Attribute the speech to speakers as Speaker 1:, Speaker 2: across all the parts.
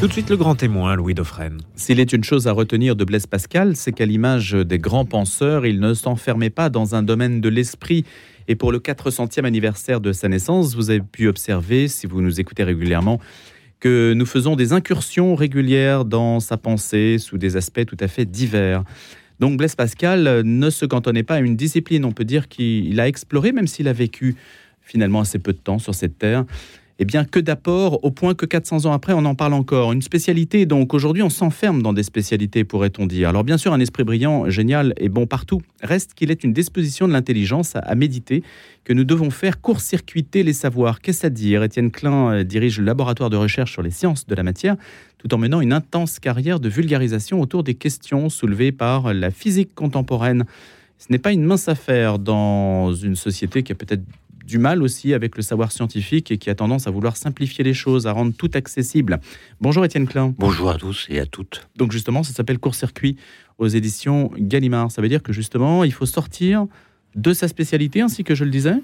Speaker 1: Tout de suite le grand témoin, Louis Dauphren.
Speaker 2: S'il est une chose à retenir de Blaise Pascal, c'est qu'à l'image des grands penseurs, il ne s'enfermait pas dans un domaine de l'esprit. Et pour le 400e anniversaire de sa naissance, vous avez pu observer, si vous nous écoutez régulièrement, que nous faisons des incursions régulières dans sa pensée sous des aspects tout à fait divers. Donc Blaise Pascal ne se cantonnait pas à une discipline, on peut dire qu'il a exploré, même s'il a vécu finalement assez peu de temps sur cette terre eh bien, que d'apports, au point que 400 ans après, on en parle encore. Une spécialité, donc aujourd'hui, on s'enferme dans des spécialités, pourrait-on dire. Alors, bien sûr, un esprit brillant, génial et bon partout. Reste qu'il est une disposition de l'intelligence à, méditer, que nous devons faire court-circuiter les savoirs. Qu'est-ce à dire? Étienne Klein euh, dirige le laboratoire de recherche sur les sciences de la matière, tout en menant une intense carrière de vulgarisation autour des questions soulevées par la physique contemporaine. Ce n'est pas une mince affaire dans une société qui a peut-être du mal aussi avec le savoir scientifique et qui a tendance à vouloir simplifier les choses, à rendre tout accessible. Bonjour Étienne Klein.
Speaker 3: Bonjour à tous et à toutes.
Speaker 2: Donc justement, ça s'appelle Court-circuit aux éditions Gallimard. Ça veut dire que justement, il faut sortir de sa spécialité, ainsi que je le disais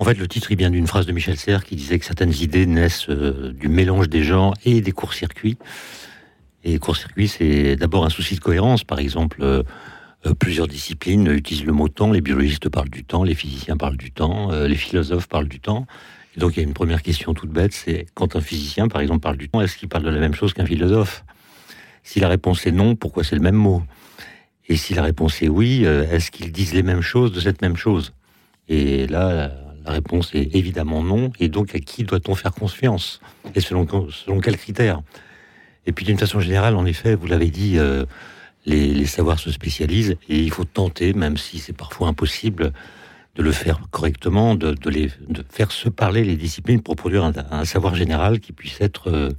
Speaker 3: En fait, le titre, il vient d'une phrase de Michel Serres qui disait que certaines idées naissent euh, du mélange des gens et des courts-circuits. Et court-circuit, c'est d'abord un souci de cohérence. Par exemple, euh, plusieurs disciplines utilisent le mot temps. Les biologistes parlent du temps, les physiciens parlent du temps, euh, les philosophes parlent du temps. Donc il y a une première question toute bête, c'est quand un physicien, par exemple, parle du temps, est-ce qu'il parle de la même chose qu'un philosophe? Si la réponse est non, pourquoi c'est le même mot? Et si la réponse est oui, euh, est-ce qu'ils disent les mêmes choses de cette même chose? Et là, la réponse est évidemment non. Et donc à qui doit-on faire confiance? Et selon quels critères? Et puis d'une façon générale, en effet, vous l'avez dit les, savoirs se spécialisent et il faut tenter, même si c'est parfois impossible, de le faire correctement, de, les, faire se parler les disciplines pour produire un, savoir général qui puisse être euh,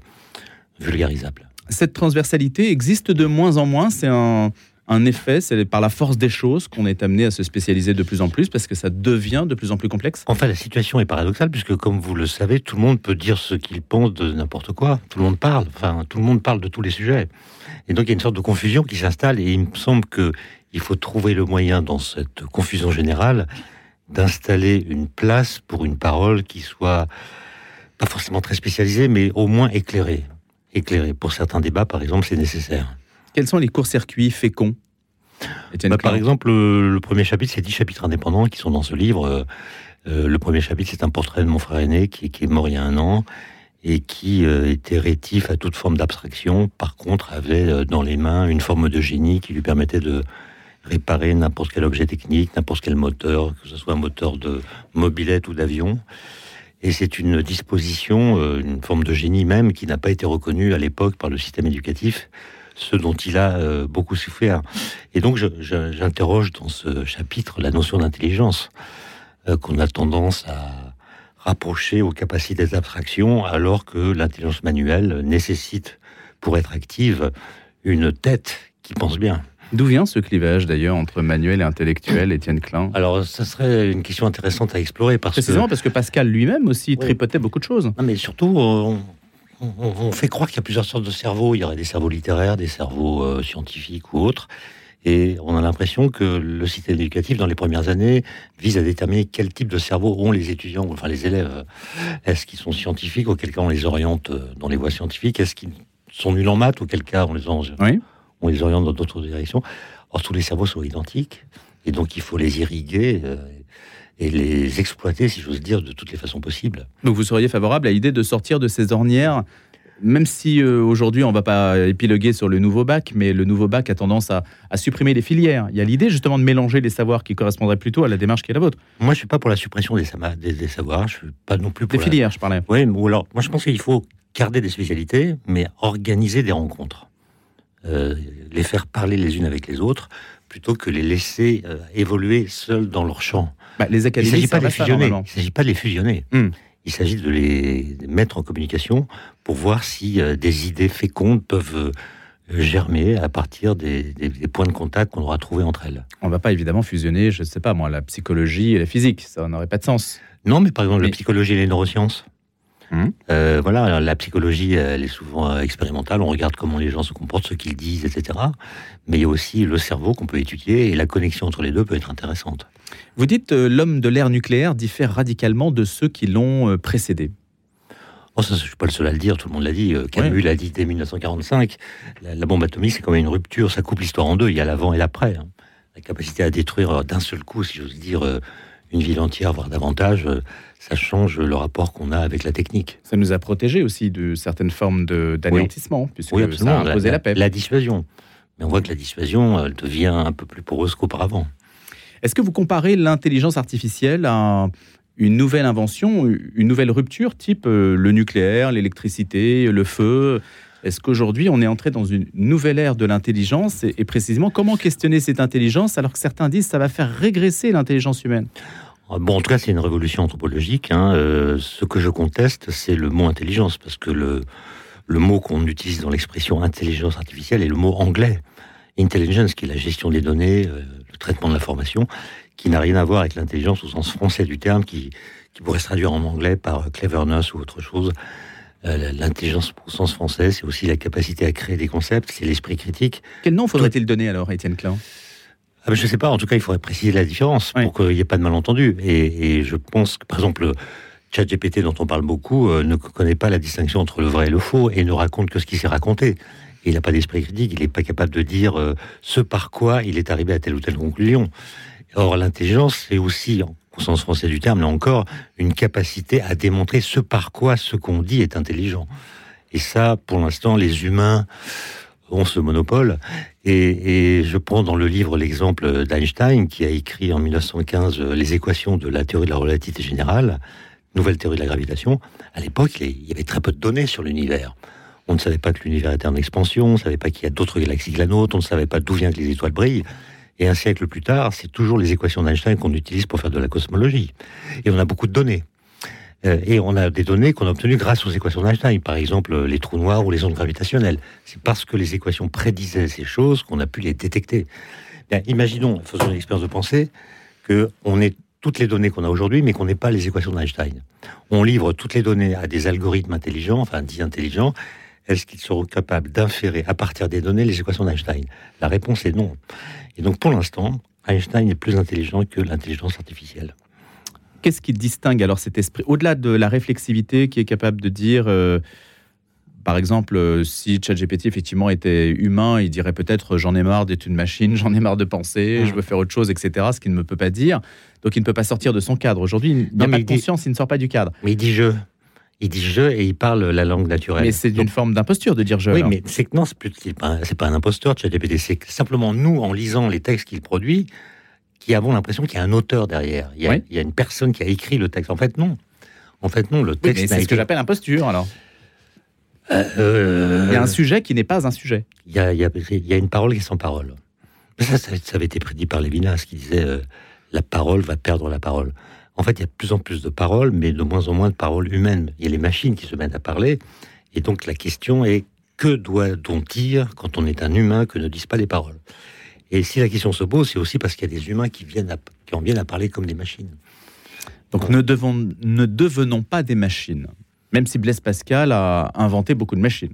Speaker 3: vulgarisable.
Speaker 2: Cette transversalité existe de moins en moins, c'est un, un effet, c'est par la force des choses qu'on est amené à se spécialiser de plus en plus parce que ça devient de plus en plus complexe
Speaker 3: Enfin, la situation est paradoxale puisque, comme vous le savez, tout le monde peut dire ce qu'il pense de n'importe quoi. Tout le monde parle, enfin, tout le monde parle de tous les sujets. Et donc, il y a une sorte de confusion qui s'installe et il me semble qu'il faut trouver le moyen dans cette confusion générale d'installer une place pour une parole qui soit pas forcément très spécialisée, mais au moins éclairée. Éclairée. Pour certains débats, par exemple, c'est nécessaire.
Speaker 2: Quels sont les courts-circuits féconds
Speaker 3: bah, Par exemple, le, premier chapitre, c'est dix chapitres indépendants qui sont dans ce livre. Euh, euh, le premier chapitre, c'est un portrait de mon frère aîné qui, est mort il y a un an et qui euh, était rétif à toute forme d'abstraction. Par contre, avait dans les mains une forme de génie qui lui permettait de réparer n'importe quel objet technique, n'importe quel moteur, que ce soit un moteur de mobilette ou d'avion. Et c'est une disposition, une forme de génie même, qui n'a pas été reconnue à l'époque par le système éducatif ce dont il a euh, beaucoup souffert. Et donc, j'interroge dans ce chapitre la notion d'intelligence euh, qu'on a tendance à rapprocher aux capacités d'abstraction, alors que l'intelligence manuelle nécessite, pour être active, une tête qui pense bien.
Speaker 2: D'où vient ce clivage d'ailleurs entre manuel et intellectuel, Étienne Klein?
Speaker 3: Alors, ça serait une question intéressante à explorer parce
Speaker 2: Précisément parce que Pascal lui-même aussi tripotait beaucoup de choses.
Speaker 3: Non, mais surtout, on, on, fait croire qu'il y a plusieurs sortes de cerveaux. Il y aurait des cerveaux littéraires, des cerveaux euh, scientifiques ou autres. Et on a l'impression que le système éducatif, dans les premières années, vise à déterminer quel type de cerveau ont les étudiants, enfin les élèves. Est-ce qu'ils sont scientifiques, auquel cas on les oriente euh, dans les voies scientifiques? Est-ce qu'ils sont nuls en maths, auquel cas on les, on les oriente dans d'autres directions? Or, tous les cerveaux sont identiques, et donc il faut les irriguer. Euh, et les exploiter, si j'ose dire, de toutes les façons possibles.
Speaker 2: Donc vous seriez favorable à l'idée de sortir de ces ornières même si euh, aujourd'hui on ne va pas épiloguer sur le nouveau bac, mais le nouveau bac a tendance à, supprimer les filières. Il y a l'idée justement de mélanger les savoirs qui correspondraient plutôt à la démarche qui est la vôtre.
Speaker 3: Moi, je suis pas pour la suppression des, des, savoirs. Je suis pas non plus pour
Speaker 2: les filières. Je parlais.
Speaker 3: Oui, ou alors moi je pense qu'il faut garder des spécialités, mais organiser des rencontres, euh, les faire parler les unes avec les autres, plutôt que les laisser euh, évoluer seuls dans leur champ.
Speaker 2: Bah, les académies,
Speaker 3: il ne s'agit pas de les fusionner. Il s'agit pas de les fusionner. Il s'agit de les mettre en communication pour voir si euh, des idées fécondes peuvent germer à partir des, points de contact qu'on aura trouvés entre elles.
Speaker 2: On ne va pas évidemment fusionner, je ne sais pas moi, la psychologie et la physique. Ça n'aurait pas de sens.
Speaker 3: Non, mais par exemple, la psychologie et les neurosciences. Hum. Euh, voilà, la psychologie, elle est souvent euh, expérimentale. On regarde comment les gens se comportent, ce qu'ils disent, etc. Mais il y a aussi le cerveau qu'on peut étudier et la connexion entre les deux peut être intéressante.
Speaker 2: Vous dites euh, l'homme de l'ère nucléaire diffère radicalement de ceux qui l'ont précédé.
Speaker 3: Oh, ça, je suis pas le seul à le dire, tout le monde l'a dit. Euh, Camus l'a dit dès 1945. La, bombe atomique, c'est quand même une rupture, ça coupe l'histoire en deux. Il y a l'avant et l'après. Hein. La capacité à détruire euh, d'un seul coup, si j'ose dire, euh, une ville entière, voire davantage, ça change le rapport qu'on a avec la technique.
Speaker 2: Ça nous a protégés aussi de certaines formes d'anéantissement, puisque
Speaker 3: oui,
Speaker 2: ça a imposé la, paix.
Speaker 3: La dissuasion. Mais on voit que la dissuasion, elle devient un peu plus poreuse qu'auparavant.
Speaker 2: Est-ce que vous comparez l'intelligence artificielle à une nouvelle invention, une nouvelle rupture, type euh, le nucléaire, l'électricité, le feu? Est-ce qu'aujourd'hui, on est entré dans une nouvelle ère de l'intelligence et, précisément, comment questionner cette intelligence alors que certains disent que ça va faire régresser l'intelligence humaine?
Speaker 3: Ah, Bon, en tout cas, c'est une révolution anthropologique. Hein. Euh, ce que je conteste, c'est le mot intelligence, parce que le, le mot qu'on utilise dans l'expression intelligence artificielle est le mot anglais. Intelligence, qui est la gestion des données, euh, le traitement de l'information, qui n'a rien à voir avec l'intelligence au sens français du terme, qui, qui pourrait se traduire en anglais par cleverness ou autre chose. Euh, l'intelligence au sens français, c'est aussi la capacité à créer des concepts, c'est l'esprit critique.
Speaker 2: Quel nom faudrait-il donner alors, Étienne Klein?
Speaker 3: Ah ben Je ne sais pas, en tout cas, il faudrait préciser la différence pour qu'il n'y ait pas de malentendu. Et, et, je pense que, par exemple, ChatGPT, dont on parle beaucoup, euh, ne connaît pas la distinction entre le vrai et le faux et ne raconte que ce qui s'est raconté. il n'a pas d'esprit critique, il n'est pas capable de dire euh, ce par quoi il est arrivé à telle ou telle conclusion. Or, l'intelligence, c'est aussi, sens français du terme, là encore, une capacité à démontrer ce par quoi ce qu'on dit est intelligent. Et ça, pour l'instant, les humains ont ce monopole. Et, je prends dans le livre l'exemple d'Einstein, qui a écrit en 1915 les équations de la théorie de la relativité générale, nouvelle théorie de la gravitation. À l'époque, il y avait très peu de données sur l'univers. On ne savait pas que l'univers était en expansion, on ne savait pas qu'il y a d'autres galaxies que la nôtre, on ne savait pas d'où viennent les étoiles brillent. Et un siècle plus tard, c'est toujours les équations d'Einstein qu'on utilise pour faire de la cosmologie. Et on a beaucoup de données. Euh, et on a des données qu'on a obtenues grâce aux équations d'Einstein, par exemple les trous noirs ou les ondes gravitationnelles. C'est parce que les équations prédisaient ces choses qu'on a pu les détecter. imaginons, faisons une expérience de pensée, qu'on ait toutes les données qu'on a aujourd'hui, mais qu'on n'ait pas les équations d'Einstein. On livre toutes les données à des algorithmes intelligents, enfin dits intelligents, est-ce qu'ils seront capables d'inférer à partir des données les équations d'Einstein? La réponse est non. Et donc pour l'instant, Einstein est plus intelligent que l'intelligence artificielle.
Speaker 2: Qu'est-ce qui distingue alors cet esprit? Au-delà de la réflexivité qui est capable de dire, euh, par exemple, euh, si ChatGPT effectivement était humain, il dirait peut-être j'en ai marre d'être une machine, j'en ai marre de penser, je veux faire autre chose, etc. Ce qu'il ne peut pas dire. Donc il ne peut pas sortir de son cadre. Aujourd'hui, il n'y a pas de conscience, il ne sort pas du cadre.
Speaker 3: Mais il dit je. Il dit je et il parle la langue naturelle.
Speaker 2: Mais c'est une forme d'imposture de dire je.
Speaker 3: Oui, mais c'est que non, c'est pas, pas un imposteur, ChatGPT. C'est simplement nous, en lisant les textes qu'il produit, qui avons l'impression qu'il y a un auteur derrière. Il y, a, il y, a, une personne qui a écrit le texte. En fait, non. En fait, non. Le texte.
Speaker 2: c'est ce que j'appelle imposture, alors. Euh, il y a un sujet qui n'est pas un sujet.
Speaker 3: Il y a, il y a, il y a une parole qui est sans parole. Ça, ça, avait été prédit par Lévinas, qui disait euh, la parole va perdre la parole. En fait, il y a de plus en plus de paroles, mais de moins en moins de paroles humaines. Il y a les machines qui se mettent à parler. Et donc, la question est que doit-on dire quand on est un humain que ne disent pas les paroles? Et si la question se pose, c'est aussi parce qu'il y a des humains qui, viennent qui en viennent à parler comme des machines.
Speaker 2: Donc, ne, devons, ne devenons pas des machines. Même si Blaise Pascal a inventé beaucoup de machines.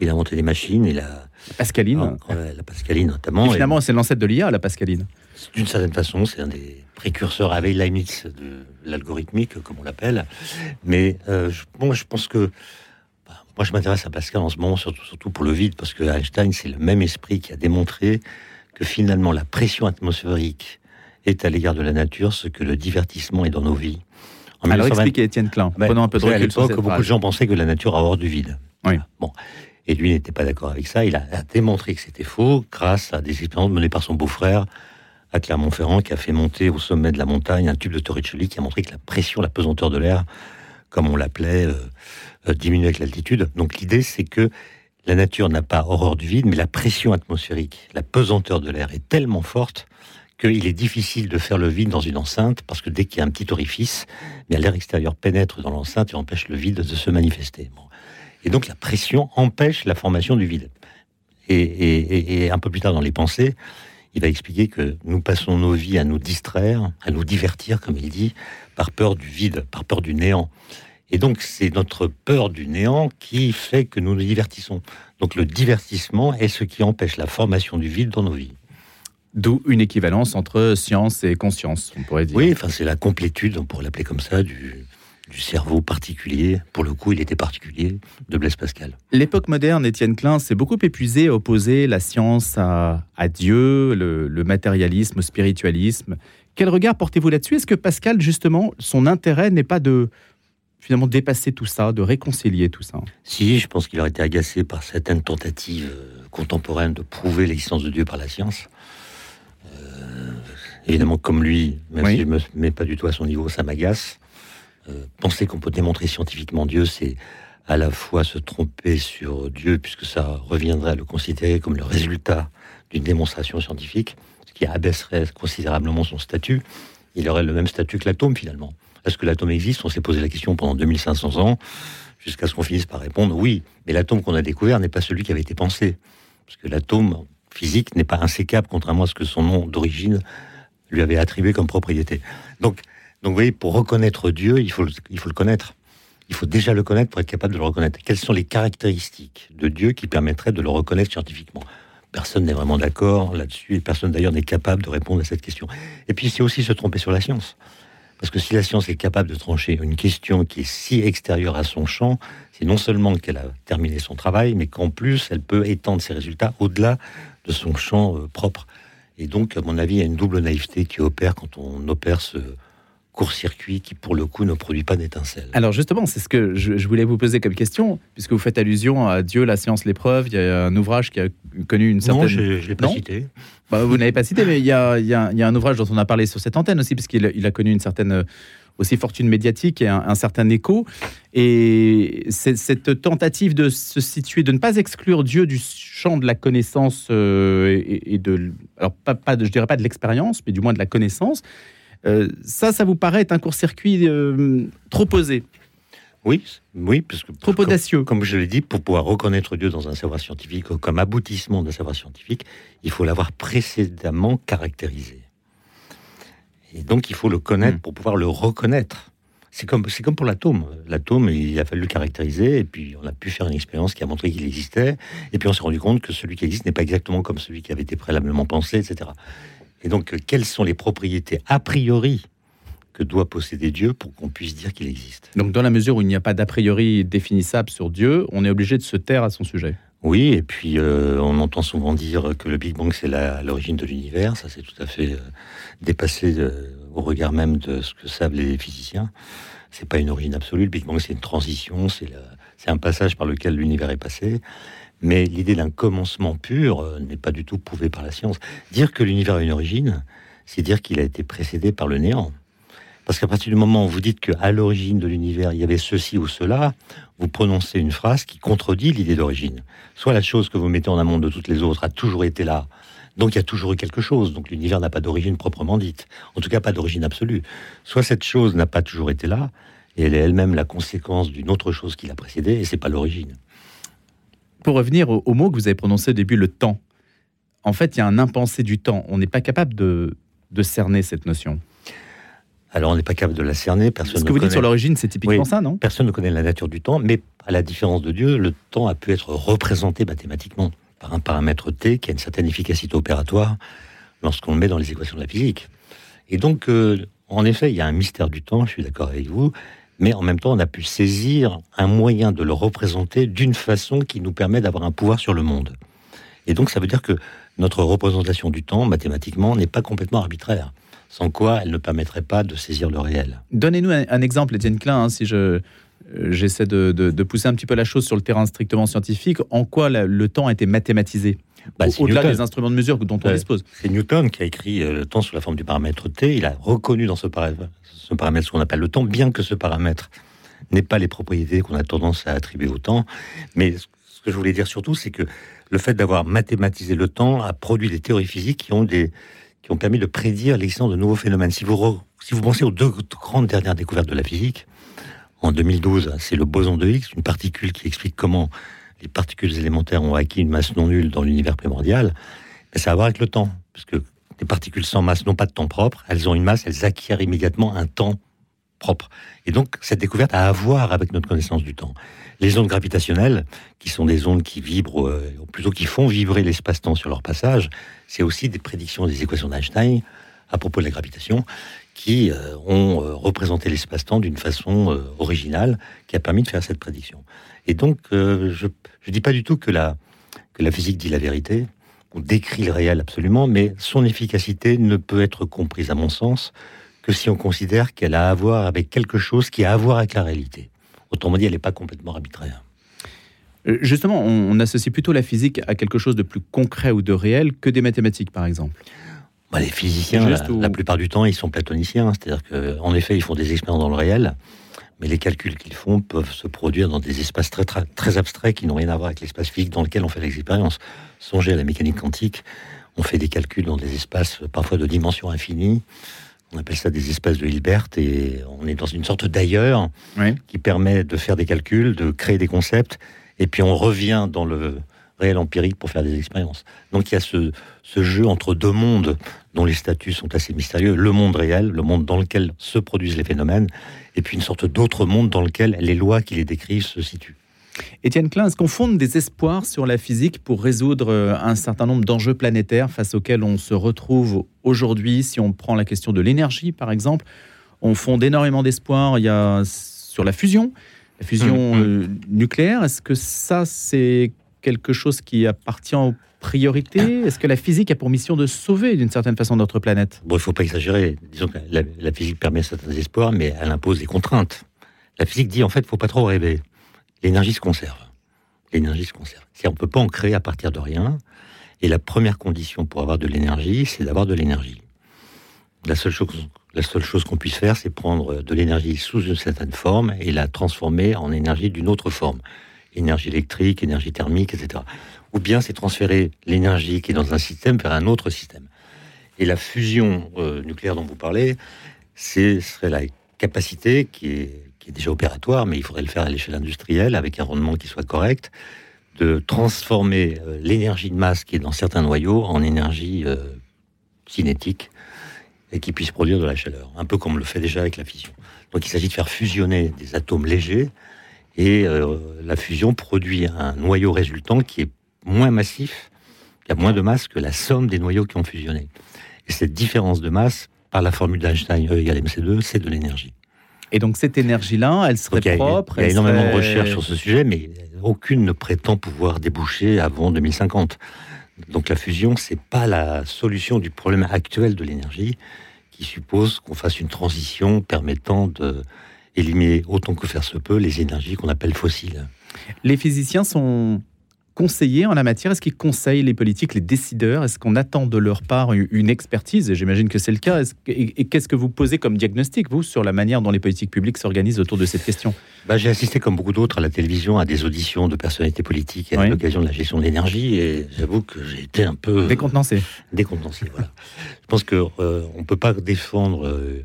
Speaker 3: Il a inventé des machines et la...
Speaker 2: Pascaline.
Speaker 3: Ah, la Pascaline notamment.
Speaker 2: Et finalement, c'est l'ancêtre de l'IA, la Pascaline.
Speaker 3: D'une certaine façon, c'est un des précurseurs avec Leibniz de l'algorithmique, comme on l'appelle. Mais euh, je pense que bah, moi, je m'intéresse à Pascal en ce moment, surtout, surtout pour le vide, parce que Einstein, c'est le même esprit qui a démontré que finalement, la pression atmosphérique est à l'égard de la nature ce que le divertissement est dans nos vies.
Speaker 2: En Alors expliquez Étienne Klein, ben, prenons un peu de recul. À
Speaker 3: l'époque, beaucoup de gens pensaient que la nature a horreur du vide. Oui. Bon. Et lui n'était pas d'accord avec ça. Il a, démontré que c'était faux grâce à des expériences menées par son beau-frère à Clermont-Ferrand qui a fait monter au sommet de la montagne un tube de Torricelli qui a montré que la pression, la pesanteur de l'air, comme on l'appelait, euh, euh, diminuait avec l'altitude. Donc l'idée, c'est que la nature n'a pas horreur du vide, mais la pression atmosphérique, la pesanteur de l'air est tellement forte qu'il est difficile de faire le vide dans une enceinte, parce que dès qu'il y a un petit orifice, l'air extérieur pénètre dans l'enceinte et empêche le vide de se manifester. Et donc la pression empêche la formation du vide. Et, un peu plus tard dans les pensées, il va expliquer que nous passons nos vies à nous distraire, à nous divertir, comme il dit, par peur du vide, par peur du néant. Et donc c'est notre peur du néant qui fait que nous nous divertissons. Donc le divertissement est ce qui empêche la formation du vide dans nos vies.
Speaker 2: D'où une équivalence entre science et conscience, on pourrait dire.
Speaker 3: Oui, enfin c'est la complétude, on pourrait l'appeler comme ça, du, du cerveau particulier, pour le coup il était particulier, de Blaise Pascal.
Speaker 2: L'époque moderne, Étienne Klein, s'est beaucoup épuisé à opposer la science à, Dieu, le, le, matérialisme, le spiritualisme. Quel regard portez-vous là-dessus? Est-ce que Pascal, justement, son intérêt n'est pas de finalement dépasser tout ça, de réconcilier tout ça?
Speaker 3: Si, je pense qu'il aurait été agacé par certaines tentatives euh, contemporaines de prouver l'existence de Dieu par la science. Euh, évidemment, comme lui, même si je ne me mets pas du tout à son niveau, ça m'agace. Euh, penser qu'on peut démontrer scientifiquement Dieu, c'est à la fois se tromper sur Dieu, puisque ça reviendrait à le considérer comme le résultat d'une démonstration scientifique, ce qui abaisserait considérablement son statut. Il aurait le même statut que l'atome, finalement. Est-ce que l'atome existe? On s'est posé la question pendant 2500 ans, jusqu'à ce qu'on finisse par répondre oui, mais l'atome qu'on a découvert n'est pas celui qui avait été pensé. Parce que l'atome physique n'est pas insécable, contrairement à ce que son nom d'origine lui avait attribué comme propriété. Donc, donc vous voyez, pour reconnaître Dieu, il faut, il faut le connaître. Il faut déjà le connaître pour être capable de le reconnaître. Quelles sont les caractéristiques de Dieu qui permettraient de le reconnaître scientifiquement? Personne n'est vraiment d'accord là-dessus et personne d'ailleurs n'est capable de répondre à cette question. Et puis c'est aussi se tromper sur la science. Parce que si la science est capable de trancher une question qui est si extérieure à son champ, c'est non seulement qu'elle a terminé son travail, mais qu'en plus, elle peut étendre ses résultats au-delà de son champ euh, propre. Et donc, à mon avis, il y a une double naïveté qui opère quand on opère ce, court-circuit qui, pour le coup, ne produit pas d'étincelles.
Speaker 2: Alors justement, c'est ce que je, voulais vous poser comme question, puisque vous faites allusion à Dieu, la science, l'épreuve. Il y a un ouvrage qui a connu une certaine...
Speaker 3: Non, je ne l'ai pas cité.
Speaker 2: Bah, vous n'avez pas cité, mais il y, a, il, y a, un ouvrage dont on a parlé sur cette antenne aussi, puisqu'il il a connu une certaine aussi fortune médiatique et un, certain écho. Et cette tentative de se situer, de ne pas exclure Dieu du champ de la connaissance euh, et, de, alors pas, pas de, je dirais pas de l'expérience, mais du moins de la connaissance, ça, ça vous paraît être un court-circuit euh, trop posé?
Speaker 3: Oui, oui, parce que
Speaker 2: trop audacieux.
Speaker 3: Comme, je l'ai dit, pour pouvoir reconnaître Dieu dans un savoir scientifique comme aboutissement d'un savoir scientifique, il faut l'avoir précédemment caractérisé. Et donc, il faut le connaître hmm. pour pouvoir le reconnaître. C'est comme, c'est comme pour l'atome. L'atome, il a fallu le caractériser, et puis on a pu faire une expérience qui a montré qu'il existait, et puis on s'est rendu compte que celui qui existe n'est pas exactement comme celui qui avait été préalablement pensé, etc. Et donc, euh, quelles sont les propriétés a priori que doit posséder Dieu pour qu'on puisse dire qu'il existe?
Speaker 2: Donc, dans la mesure où il n'y a pas d'a priori définissable sur Dieu, on est obligé de se taire à son sujet.
Speaker 3: Oui, et puis euh, on entend souvent dire que le Big Bang c'est l'origine de l'univers. Ça, c'est tout à fait euh, dépassé au regard même de ce que savent les physiciens. C'est pas une origine absolue. Le Big Bang, c'est une transition, c'est un passage par lequel l'univers est passé. Mais l'idée d'un commencement pur euh, n'est pas du tout prouvée par la science. Dire que l'univers a une origine, c'est dire qu'il a été précédé par le néant. Parce qu'à partir du moment où vous dites qu'à l'origine de l'univers, il y avait ceci ou cela, vous prononcez une phrase qui contredit l'idée d'origine. Soit la chose que vous mettez en amont de toutes les autres a toujours été là, donc il y a toujours eu quelque chose, donc l'univers n'a pas d'origine proprement dite, en tout cas pas d'origine absolue. Soit cette chose n'a pas toujours été là, et elle est elle-même la conséquence d'une autre chose qui l'a précédée, et c'est pas l'origine
Speaker 2: pour revenir au, mot que vous avez prononcé au début, le temps. En fait, il y a un impensé du temps. On n'est pas capable de, cerner cette notion.
Speaker 3: Alors, on n'est pas capable de la cerner. Personne
Speaker 2: Ce que vous dites sur l'origine, c'est typiquement ça, non?
Speaker 3: Personne ne connaît la nature du temps, mais à la différence de Dieu, le temps a pu être représenté mathématiquement par un paramètre T qui a une certaine efficacité opératoire lorsqu'on le met dans les équations de la physique. Et donc, euh, en effet, il y a un mystère du temps, je suis d'accord avec vous, mais en même temps, on a pu saisir un moyen de le représenter d'une façon qui nous permet d'avoir un pouvoir sur le monde. Et donc, ça veut dire que notre représentation du temps, mathématiquement, n'est pas complètement arbitraire, sans quoi elle ne permettrait pas de saisir le réel.
Speaker 2: Donnez-nous un, exemple, Étienne Klein, hein, si je, euh, j'essaie de, pousser un petit peu la chose sur le terrain strictement scientifique, en quoi le temps a été mathématisé? Bah, Au-delà des instruments de mesure dont on dispose.
Speaker 3: C'est Newton qui a écrit euh, le temps sous la forme du paramètre T. Il a reconnu dans ce paramètre, ce paramètre qu'on appelle le temps, bien que ce paramètre n'ait pas les propriétés qu'on a tendance à attribuer au temps. Mais ce que je voulais dire surtout, c'est que le fait d'avoir mathématisé le temps a produit des théories physiques qui ont, des, qui ont permis de prédire l'existence de nouveaux phénomènes. Si vous, si vous pensez aux deux grandes dernières découvertes de la physique, en 2012, c'est le boson de Higgs, une particule qui explique comment les particules élémentaires ont acquis une masse non nulle dans l'univers primordial, ben, ça a à voir avec le temps. Parce que les particules sans masse n'ont pas de temps propre, elles ont une masse, elles acquièrent immédiatement un temps propre. Et donc, cette découverte a à voir avec notre connaissance du temps. Les ondes gravitationnelles, qui sont des ondes qui vibrent, euh, ou plutôt qui font vibrer l'espace-temps sur leur passage, c'est aussi des prédictions des équations d'Einstein à propos de la gravitation, qui euh, ont euh, représenté l'espace-temps d'une façon originale qui a permis de faire cette prédiction. Et donc, je ne dis pas du tout que la, que la physique dit la vérité, ou décrit le réel absolument, mais son efficacité ne peut être comprise, à mon sens, que si on considère qu'elle a à voir avec quelque chose qui a à voir avec la réalité. Autrement dit, elle n'est pas complètement arbitraire.
Speaker 2: Justement, on, associe plutôt la physique à quelque chose de plus concret ou de réel que des mathématiques, par exemple.
Speaker 3: Bah, les physiciens, la, plupart du temps, ils sont platoniciens. C'est-à-dire qu'en effet, ils font des expériences dans le réel, mais les calculs qu'ils font peuvent se produire dans des espaces très, très, très abstraits qui n'ont rien à voir avec l'espace physique dans lequel on fait l'expérience. Songez à la mécanique quantique. On fait des calculs dans des espaces parfois de dimension infinie. On appelle ça des espaces de Hilbert et on est dans une sorte d'ailleurs qui permet de faire des calculs, de créer des concepts et puis on revient dans le réel empirique pour faire des expériences. Donc il y a ce, ce jeu entre deux mondes dont les statuts sont assez mystérieux, le monde réel, le monde dans lequel se produisent les phénomènes, et puis une sorte d'autre monde dans lequel les lois qui les décrivent se situent.
Speaker 2: Étienne Klein, est-ce qu'on fonde des espoirs sur la physique pour résoudre euh, un certain nombre d'enjeux planétaires face auxquels on se retrouve aujourd'hui? Si on prend la question de l'énergie, par exemple, on fonde énormément d'espoirs. Il y a sur la fusion, la fusion hum, hum. Euh, nucléaire. Est-ce que ça, c'est quelque chose qui appartient au priorité Est-ce que la physique a pour mission de sauver d'une certaine façon notre planète?
Speaker 3: Bon, il ne faut pas exagérer. Disons que la, physique permet certains espoirs, mais elle impose des contraintes. La physique dit en fait, faut pas trop rêver. L'énergie se conserve. L'énergie se conserve. On ne peut pas en créer à partir de rien. Et la première condition pour avoir de l'énergie, c'est d'avoir de l'énergie. La seule chose, la seule chose qu'on puisse faire, c'est prendre de l'énergie sous une certaine forme et la transformer en énergie d'une autre forme. Énergie électrique, énergie thermique, etc ou bien c'est transférer l'énergie qui est dans un système vers un autre système. Et la fusion euh, nucléaire dont vous parlez, ce serait la capacité qui est, déjà opératoire, mais il faudrait le faire à l'échelle industrielle avec un rendement qui soit correct, de transformer euh, l'énergie de masse qui est dans certains noyaux en énergie euh, cinétique et qui puisse produire de la chaleur, un peu comme on le fait déjà avec la fusion. Donc il s'agit de faire fusionner des atomes légers et la fusion produit un noyau résultant qui est moins massif, il y a moins de masse que la somme des noyaux qui ont fusionné. Et cette différence de masse, par la formule d'Einstein E égale mc2, c'est de l'énergie.
Speaker 2: Et donc cette énergie-là, elle serait propre
Speaker 3: Il y a, énormément de recherches sur ce sujet, mais aucune ne prétend pouvoir déboucher avant 2050. Donc la fusion, c'est pas la solution du problème actuel de l'énergie, qui suppose qu'on fasse une transition permettant de éliminer autant que faire se peut les énergies qu'on appelle fossiles.
Speaker 2: Les physiciens sont conseiller en la matière? Est-ce qu'ils conseillent les politiques, les décideurs? Est-ce qu'on attend de leur part une expertise? J'imagine que c'est le cas. Et qu'est-ce que vous posez comme diagnostic, vous, sur la manière dont les politiques publiques s'organisent autour de cette question?
Speaker 3: Bah, J'ai assisté, comme beaucoup d'autres, à la télévision, à des auditions de personnalités politiques à l'occasion de la gestion de l'énergie. Et j'avoue que j'ai été un peu...
Speaker 2: Décontenancé.
Speaker 3: Décontenancé, voilà. Je pense qu'on euh, ne peut pas défendre euh,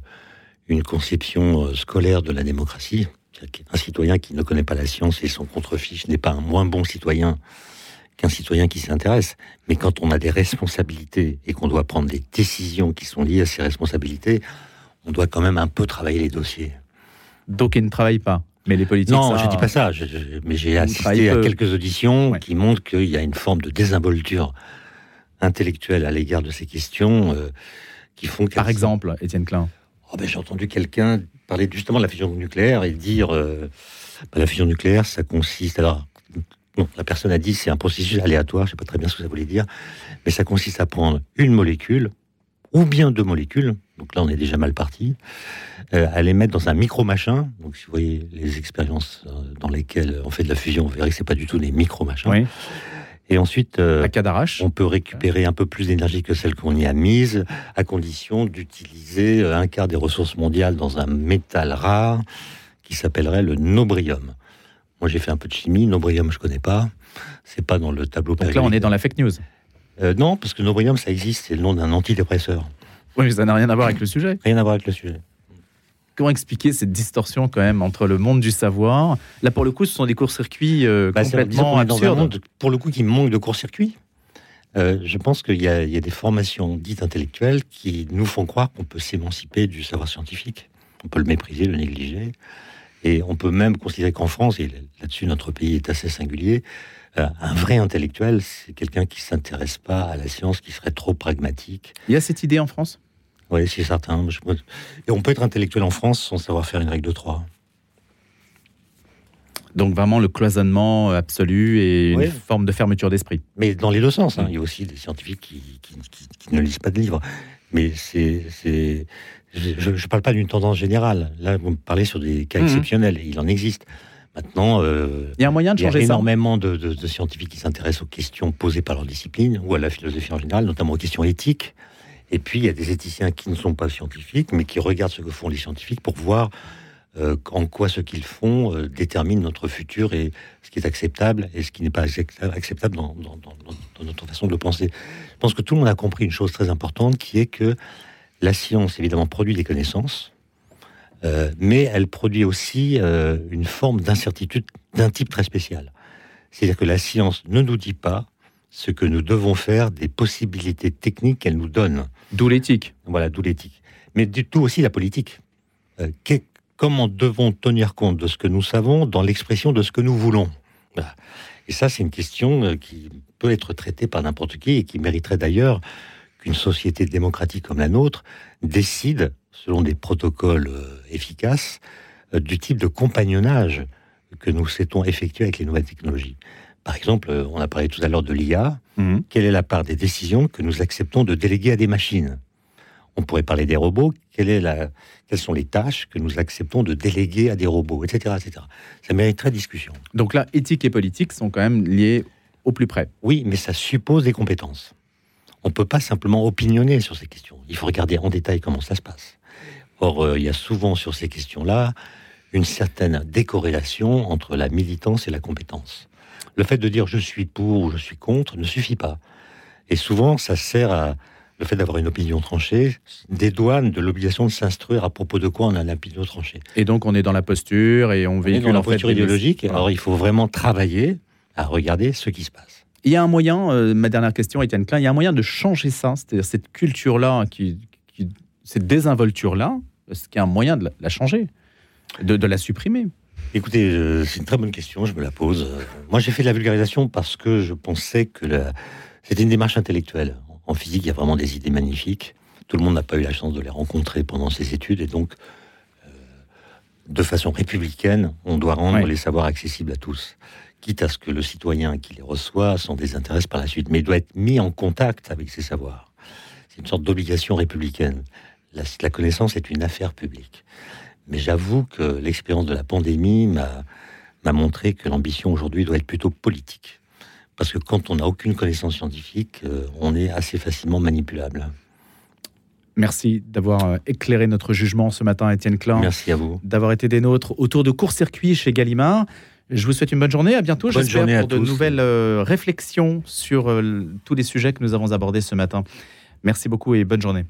Speaker 3: une conception euh, scolaire de la démocratie un citoyen qui ne connaît pas la science et son contrefiche n'est pas un moins bon citoyen qu'un citoyen qui s'intéresse. Mais quand on a des responsabilités et qu'on doit prendre des décisions qui sont liées à ces responsabilités, on doit quand même un peu travailler les dossiers.
Speaker 2: Donc ils ne travaillent pas mais les politiques.
Speaker 3: Non, je ne dis pas ça. mais j'ai assisté à quelques auditions qui montrent qu'il y a une forme de désinvolture intellectuelle à l'égard de ces questions euh, qui font.
Speaker 2: Par exemple, Étienne Klein.
Speaker 3: Oh ben, j'ai entendu quelqu'un parler justement de la fusion nucléaire et dire euh, bah, la fusion nucléaire, ça consiste. Alors, la personne a dit c'est un processus aléatoire, je ne sais pas très bien ce que ça voulait dire, mais ça consiste à prendre une molécule ou bien deux molécules, donc là on est déjà mal parti, euh, à les mettre dans un micro-machin. Donc si vous voyez les expériences euh, dans lesquelles on fait de la fusion, vous verrez que ce pas du tout des micro-machins.
Speaker 2: Oui.
Speaker 3: Et ensuite,
Speaker 2: euh,
Speaker 3: on peut récupérer un peu plus d'énergie que celle qu'on y a mise, à condition d'utiliser euh, un quart des ressources mondiales dans un métal rare qui s'appellerait le nobrium. Moi, j'ai fait un peu de chimie. Nobrium, je connais pas. C'est pas dans le tableau.
Speaker 2: Donc là, on est dans la fake news.
Speaker 3: Euh, non, parce que nobrium, ça existe. C'est le nom d'un antidépresseur.
Speaker 2: Oui, mais ça n'a rien à voir avec le sujet.
Speaker 3: Rien à voir avec le sujet
Speaker 2: comment expliquer cette distorsion quand même entre le monde du savoir? Là, pour le coup, ce sont des courts-circuits euh, bah, complètement absurdes.
Speaker 3: pour le coup, qui manque de court-circuits. Euh, je pense qu'il y, y, a des formations dites intellectuelles qui nous font croire qu'on peut s'émanciper du savoir scientifique. On peut le mépriser, le négliger. Et on peut même considérer qu'en France, et là-dessus notre pays est assez singulier, euh, un vrai intellectuel, c'est quelqu'un qui s'intéresse pas à la science, qui serait trop pragmatique.
Speaker 2: Il y a cette idée en France?
Speaker 3: Oui, c'est certain. Et on peut être intellectuel en France sans savoir faire une règle de trois.
Speaker 2: Donc vraiment le cloisonnement absolu et une forme de fermeture d'esprit.
Speaker 3: Mais dans les deux sens. Hein. Il y a aussi des scientifiques qui, ne lisent pas de livres. Mais c'est, je ne parle pas d'une tendance générale. Là, vous me parlez sur des cas mhm. exceptionnels. Il en existe. Maintenant,
Speaker 2: euh, il y a un moyen de changer
Speaker 3: ça. énormément de, de, scientifiques qui s'intéressent aux questions posées par leur discipline ou à la philosophie en général, notamment aux questions éthiques. Et puis, il y a des éthiciens qui ne sont pas scientifiques, mais qui regardent ce que font les scientifiques pour voir euh, en quoi ce qu'ils font euh, détermine notre futur et ce qui est acceptable et ce qui n'est pas acceptable dans, notre façon de penser. Je pense que tout le monde a compris une chose très importante qui est que la science, évidemment, produit des connaissances, euh, mais elle produit aussi une forme d'incertitude d'un type très spécial. C'est-à-dire que la science ne nous dit pas ce que nous devons faire des possibilités techniques qu'elle nous donne.
Speaker 2: D'où l'éthique.
Speaker 3: Voilà, d'où l'éthique. Mais du tout aussi la politique comment devons tenir compte de ce que nous savons dans l'expression de ce que nous voulons? Et ça, c'est une question euh, qui peut être traitée par n'importe qui et qui mériterait d'ailleurs qu'une société démocratique comme la nôtre décide, selon des protocoles euh, efficaces, euh, du type de compagnonnage que nous souhaitons effectuer avec les nouvelles technologies. Par exemple, on a parlé tout à l'heure de l'IA. Mmh. Quelle est la part des décisions que nous acceptons de déléguer à des machines? On pourrait parler des robots. Quelle quelles sont les tâches que nous acceptons de déléguer à des robots, etc., etc. Ça mériterait discussion.
Speaker 2: Donc là, éthique et politique sont quand même liés au plus près.
Speaker 3: Oui, mais ça suppose des compétences. On ne peut pas simplement opinionner sur ces questions. Il faut regarder en détail comment ça se passe. Or, euh, il y a souvent sur ces questions-là une certaine décorrélation entre la militance et la compétence. Le fait de dire je suis pour ou je suis contre ne suffit pas. Et souvent, ça sert à, le fait d'avoir une opinion tranchée dédouane de l'obligation de s'instruire à propos de quoi on a une opinion tranchée.
Speaker 2: Et donc on est dans la posture et on véhicule
Speaker 3: on est dans la posture idéologique. Alors il faut vraiment travailler à regarder ce qui se passe.
Speaker 2: Il y a un moyen, euh, ma dernière question, Étienne Klein, il y a un moyen de changer ça, c'est-à-dire cette culture-là, qui, cette désinvolture-là, est-ce qu'il y a un moyen de la, changer, de, la supprimer?
Speaker 3: Écoutez, euh, c'est une très bonne question, je me la pose. Euh, moi, j'ai fait de la vulgarisation parce que je pensais que c'était une démarche intellectuelle. En physique, il y a vraiment des idées magnifiques. Tout le monde n'a pas eu la chance de les rencontrer pendant ses études, et donc, euh, de façon républicaine, on doit rendre les savoirs accessibles à tous, quitte à ce que le citoyen qui les reçoit s'en désintéresse par la suite, mais il doit être mis en contact avec ces savoirs. C'est une sorte d'obligation républicaine. La, connaissance est une affaire publique. Mais j'avoue que l'expérience de la pandémie m'a montré que l'ambition aujourd'hui doit être plutôt politique. Parce que quand on n'a aucune connaissance scientifique, euh, on est assez facilement manipulable.
Speaker 2: Merci d'avoir euh, éclairé notre jugement ce matin, Étienne Klein.
Speaker 3: Merci à vous.
Speaker 2: D'avoir été des nôtres autour de court-circuit chez Gallimard. Je vous souhaite une bonne journée. À bientôt, j'espère, pour de nouvelles euh, réflexions sur tous les sujets que nous avons abordés ce matin. Merci beaucoup et bonne journée.